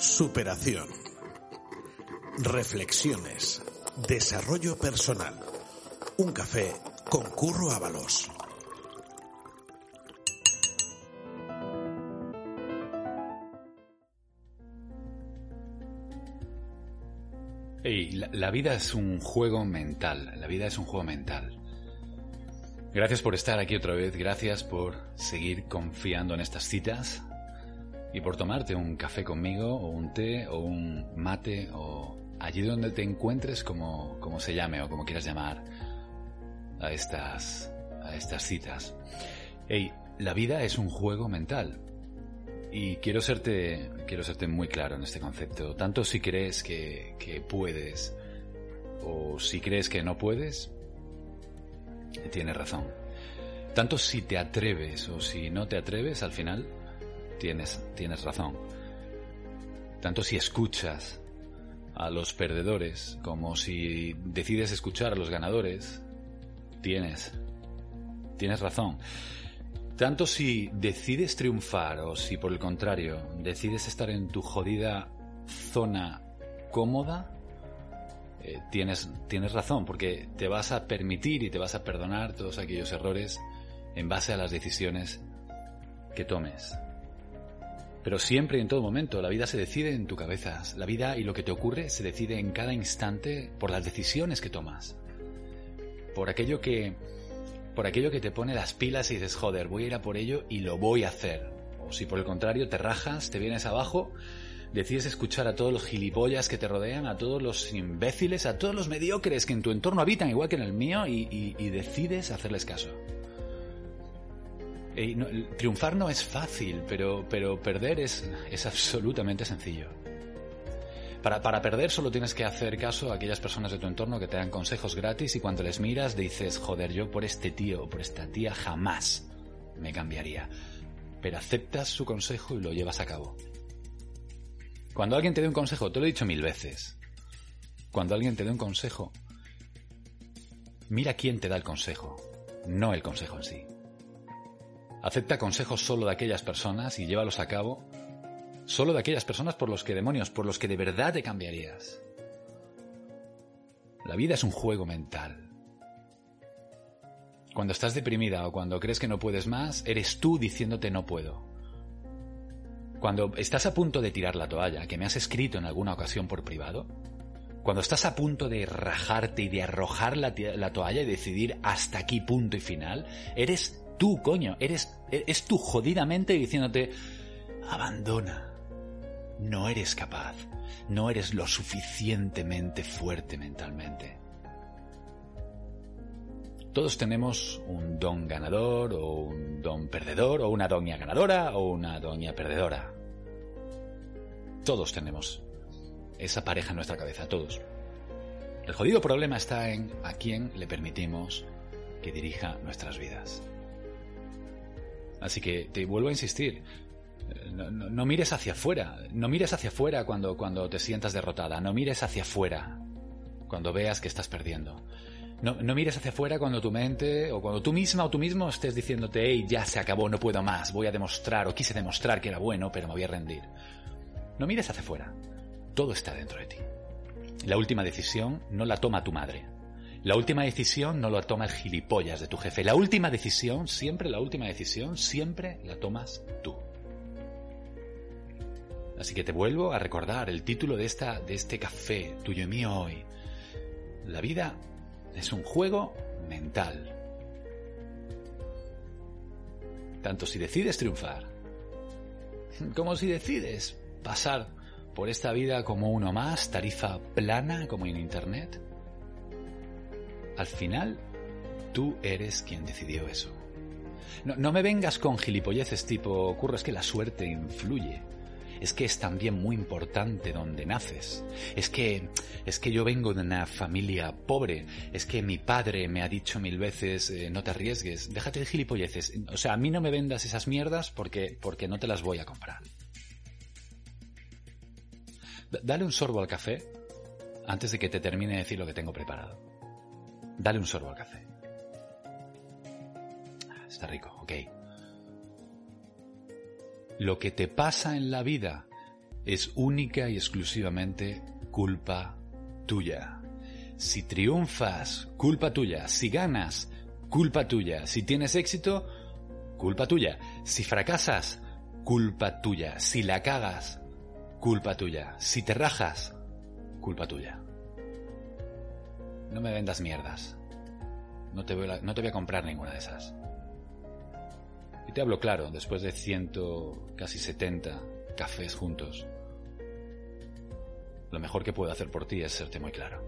Superación. Reflexiones. Desarrollo personal. Un café con Curro Ábalos. Hey, la, la vida es un juego mental, la vida es un juego mental. Gracias por estar aquí otra vez, gracias por seguir confiando en estas citas y por tomarte un café conmigo o un té o un mate o allí donde te encuentres como, como se llame o como quieras llamar a estas, a estas citas. Hey, la vida es un juego mental. Y quiero serte, quiero serte muy claro en este concepto. Tanto si crees que, que puedes o si crees que no puedes, tienes razón. Tanto si te atreves o si no te atreves, al final tienes, tienes razón. Tanto si escuchas a los perdedores como si decides escuchar a los ganadores, tienes, tienes razón. Tanto si decides triunfar o si por el contrario decides estar en tu jodida zona cómoda, eh, tienes, tienes razón, porque te vas a permitir y te vas a perdonar todos aquellos errores en base a las decisiones que tomes. Pero siempre y en todo momento, la vida se decide en tu cabeza. La vida y lo que te ocurre se decide en cada instante por las decisiones que tomas. Por aquello que por aquello que te pone las pilas y dices, joder, voy a ir a por ello y lo voy a hacer. O si por el contrario te rajas, te vienes abajo, decides escuchar a todos los gilipollas que te rodean, a todos los imbéciles, a todos los mediocres que en tu entorno habitan igual que en el mío y, y decides hacerles caso. No, triunfar no es fácil, pero, pero perder es, es absolutamente sencillo. Para, para, perder solo tienes que hacer caso a aquellas personas de tu entorno que te dan consejos gratis y cuando les miras dices, joder, yo por este tío o por esta tía jamás me cambiaría. Pero aceptas su consejo y lo llevas a cabo. Cuando alguien te dé un consejo, te lo he dicho mil veces, cuando alguien te dé un consejo, mira quién te da el consejo, no el consejo en sí. Acepta consejos solo de aquellas personas y llévalos a cabo solo de aquellas personas por los que demonios, por los que de verdad te cambiarías. La vida es un juego mental. Cuando estás deprimida o cuando crees que no puedes más, eres tú diciéndote no puedo. Cuando estás a punto de tirar la toalla, que me has escrito en alguna ocasión por privado, cuando estás a punto de rajarte y de arrojar la, la toalla y decidir hasta aquí punto y final, eres tú, coño, eres es tú jodidamente diciéndote abandona, no eres capaz, no eres lo suficientemente fuerte mentalmente. Todos tenemos un don ganador o un don perdedor o una doña ganadora o una doña perdedora. Todos tenemos esa pareja en nuestra cabeza, todos. El jodido problema está en a quién le permitimos que dirija nuestras vidas. Así que te vuelvo a insistir, no, no, no, mires hacia afuera, no mires hacia afuera cuando, cuando te sientas derrotada, no mires hacia afuera cuando veas que estás perdiendo. No, no, mires hacia afuera cuando tu mente o cuando tú misma o tú mismo estés diciéndote, hey, ya se acabó, no puedo más, voy a demostrar o quise demostrar que era bueno, pero me voy a rendir. No mires hacia afuera, todo está dentro de ti. La última decisión no la toma tu madre. La última decisión no la toma el gilipollas de tu jefe. La última decisión, siempre la última decisión, siempre la tomas tú. Así que te vuelvo a recordar el título de, esta, de este café tuyo y mío hoy. La vida es un juego mental. Tanto si decides triunfar, como si decides pasar por esta vida como uno más, tarifa plana como en Internet, al final tú eres quien decidió eso. No, no me vengas con gilipolleces tipo, curro, es que la suerte influye es que es también muy importante donde naces. Es que, es que yo vengo de una familia pobre. Es que mi padre me ha dicho mil veces, eh, no te arriesgues, déjate de gilipolleces. O sea, a mí no me vendas esas mierdas porque, porque no te las voy a comprar. dale un sorbo al café antes de que te termine de decir lo que tengo preparado. Dale un sorbo al café. Ah, está rico, ok. Lo que te pasa en la vida es única y exclusivamente culpa tuya. Si triunfas, culpa tuya. Si ganas, culpa tuya. Si tienes éxito, culpa tuya. Si fracasas, culpa tuya. Si la cagas, culpa tuya. Si te rajas, culpa tuya. No me vendas mierdas. No te voy a, no te comprar ninguna de esas. Y te hablo claro, después de ciento, casi setenta cafés juntos, lo mejor que puedo hacer por ti es serte muy claro.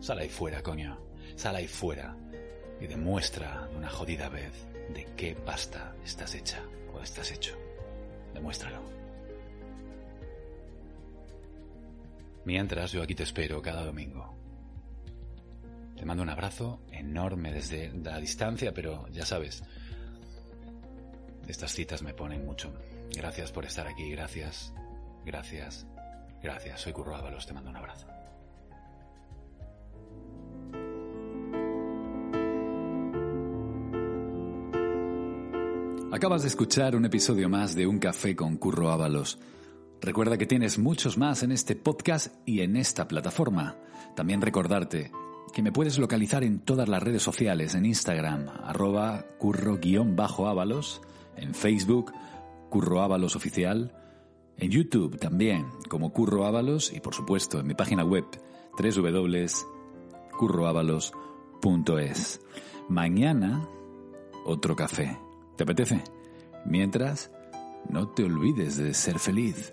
Sal ahí fuera, coño. Sal ahí fuera y demuestra de una jodida vez de qué pasta estás hecha o estás hecho. Demuéstralo. Mientras yo aquí te espero cada domingo. Te mando un abrazo enorme desde la distancia, pero ya sabes, estas citas me ponen mucho. Gracias por estar aquí, gracias, gracias, gracias. Soy Curro Ábalos, te mando un abrazo. Acabas de escuchar un episodio más de Un Café con Curro Ábalos. Recuerda que tienes muchos más en este podcast y en esta plataforma. También recordarte que me puedes localizar en todas las redes sociales, en Instagram, arroba curro-ábalos, en Facebook, Curro Ábalos Oficial, en YouTube también, como Curro Ábalos, y por supuesto en mi página web, www.curroábalos.es. Mañana, otro café. ¿Te apetece? Mientras, no te olvides de ser feliz.